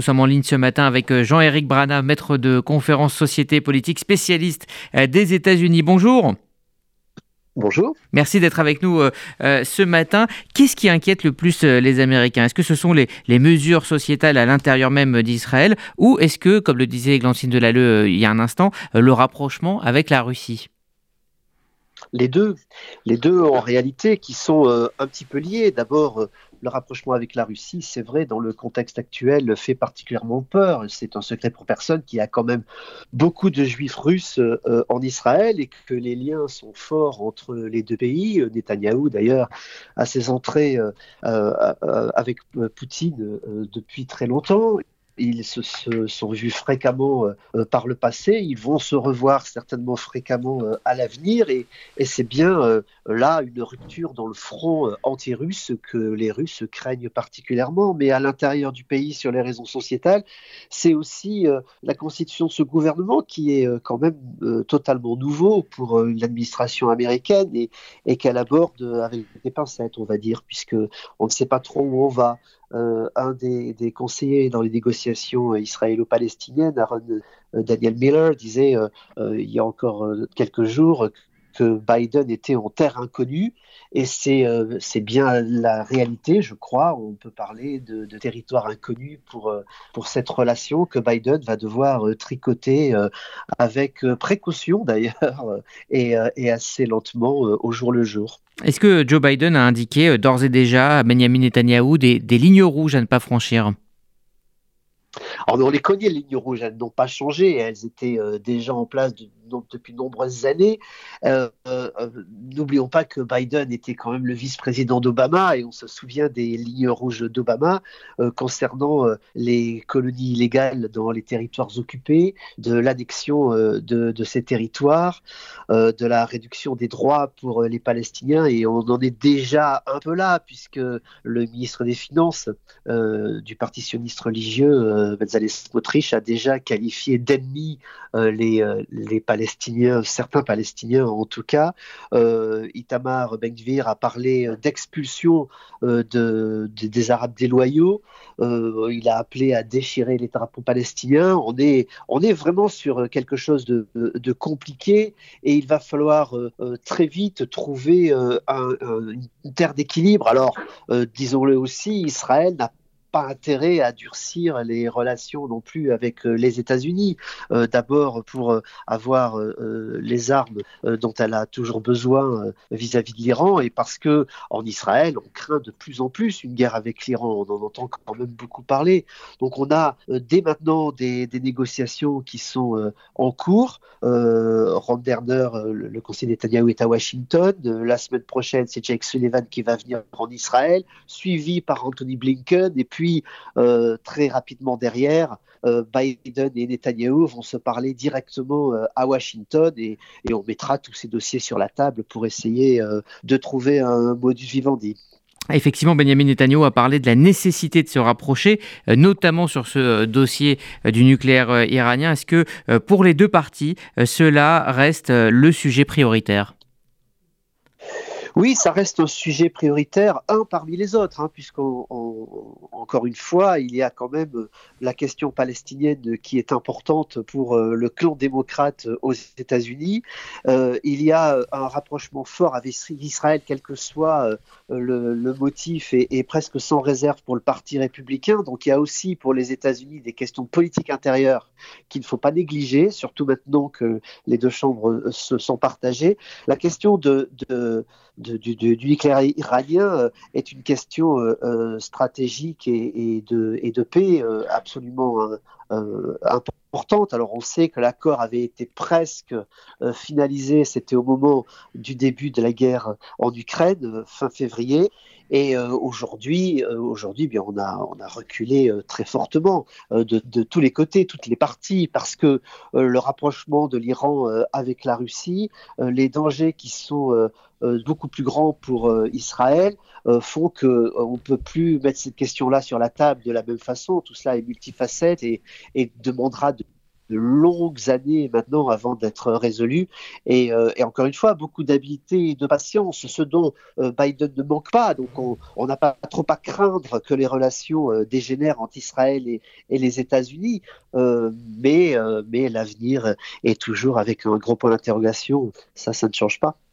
nous sommes en ligne ce matin avec Jean-Éric Brana, maître de conférence société politique spécialiste des États-Unis. Bonjour. Bonjour. Merci d'être avec nous ce matin. Qu'est-ce qui inquiète le plus les Américains? Est-ce que ce sont les, mesures sociétales à l'intérieur même d'Israël? Ou est-ce que, comme le disait Glantine Delalleux il y a un instant, le rapprochement avec la Russie? Les deux, en réalité qui sont euh, un petit peu liés. D'abord, euh, le rapprochement avec la Russie, c'est vrai, dans le contexte actuel, fait particulièrement peur. C'est un secret pour personne qu'il y a quand même beaucoup de juifs russes euh, en Israël et que les liens sont forts entre les deux pays. Netanyahou, d'ailleurs, a ses entrées avec Poutine depuis très longtemps ils se, sont vus fréquemment euh, euh, par le passé, ils vont se revoir certainement fréquemment euh, à l'avenir, et, c'est bien là une rupture dans le front anti-russe que les Russes craignent particulièrement. Mais à l'intérieur du pays, sur les raisons sociétales, c'est aussi la constitution de ce gouvernement qui est quand même totalement nouveau pour l'administration américaine et, et qu'elle aborde avec des pincettes, on va dire, puisque on ne sait pas trop où on va. Euh, un des, conseillers dans les négociations israélo-palestiniennes, Aaron euh, Daniel Miller, disait euh, il y a encore quelques jours que Biden était en terre inconnue, et c'est bien la réalité, je crois. On peut parler de, territoire inconnu pour, pour cette relation que Biden va devoir tricoter avec précaution d'ailleurs, et, assez lentement au jour le jour. Est-ce que Joe Biden a indiqué euh, d'ores et déjà à Benjamin Netanyahu des lignes rouges à ne pas franchir? Alors, on les connaît, les lignes rouges, elles n'ont pas changé, elles étaient euh, déjà en place depuis de nombreuses années. Euh, euh, n'oublions pas que Biden était quand même le vice-président d'Obama et on se souvient des lignes rouges d'Obama concernant les colonies illégales dans les territoires occupés, de l'annexion de, ces territoires, de la réduction des droits pour les Palestiniens et on en est déjà un peu là puisque le ministre des Finances du parti sioniste religieux, Bezalel Smotrich a déjà qualifié d'ennemis euh, les, euh, les Palestiniens, certains Palestiniens en tout cas. Euh, Itamar ben a parlé d'expulsion de, des Arabes déloyaux. il a appelé à déchirer les drapeaux palestiniens. On est, vraiment sur quelque chose de, de compliqué et il va falloir très vite trouver un, une terre d'équilibre. Alors, disons-le aussi, Israël n'a pas intérêt à durcir les relations non plus avec euh, les États-Unis. Euh, d'abord pour euh, avoir les armes dont elle a toujours besoin vis-à-vis de l'Iran et parce que en Israël on craint de plus en plus une guerre avec l'Iran. On en entend quand même beaucoup parler. Donc on a dès maintenant des, négociations qui sont en cours. Ron Derner, le, le conseiller Netanyahu est à Washington. la semaine prochaine, c'est Jake Sullivan qui va venir en Israël, suivi par Anthony Blinken et puis puis, euh, très rapidement derrière, euh, Biden et Netanyahu vont se parler directement euh, à Washington et, on mettra tous ces dossiers sur la table pour essayer de trouver un modus vivendi. Effectivement, Benjamin Netanyahu a parlé de la nécessité de se rapprocher, notamment sur ce dossier du nucléaire iranien. Est-ce que pour les deux parties, cela reste le sujet prioritaire? Oui, ça reste un sujet prioritaire, un parmi les autres, hein, puisqu'encore une fois, il y a quand même euh, la question palestinienne qui est importante pour euh, le clan démocrate euh, aux États-Unis. il y a un rapprochement fort avec Israël, quel que soit le, motif, et, presque sans réserve pour le Parti républicain. Donc il y a aussi pour les États-Unis des questions politiques intérieures qu'il ne faut pas négliger, surtout maintenant que les deux chambres se sont partagées. La question du, nucléaire iranien est une question euh, stratégique et, de, et, de, paix absolument importante. Alors on sait que l'accord avait été presque finalisé, c'était au moment du début de la guerre en Ukraine, fin février, et euh, aujourd'hui, euh, aujourd'hui, bien, on a, reculé euh, très fortement de, de, tous les côtés, toutes les parties, parce que le rapprochement de l'Iran avec la Russie, les dangers qui sont beaucoup plus grands pour Israël font que on peut plus mettre cette question-là sur la table de la même façon. Tout cela est multifacette et, et demandera de longues années maintenant avant d'être résolu. Et, encore une fois, beaucoup d'habileté et de patience, ce dont Biden ne manque pas. Donc on n'a pas trop à craindre que les relations dégénèrent entre Israël et, et les États-Unis. mais mais l'avenir est toujours avec un gros point d'interrogation. Ça, ça ne change pas.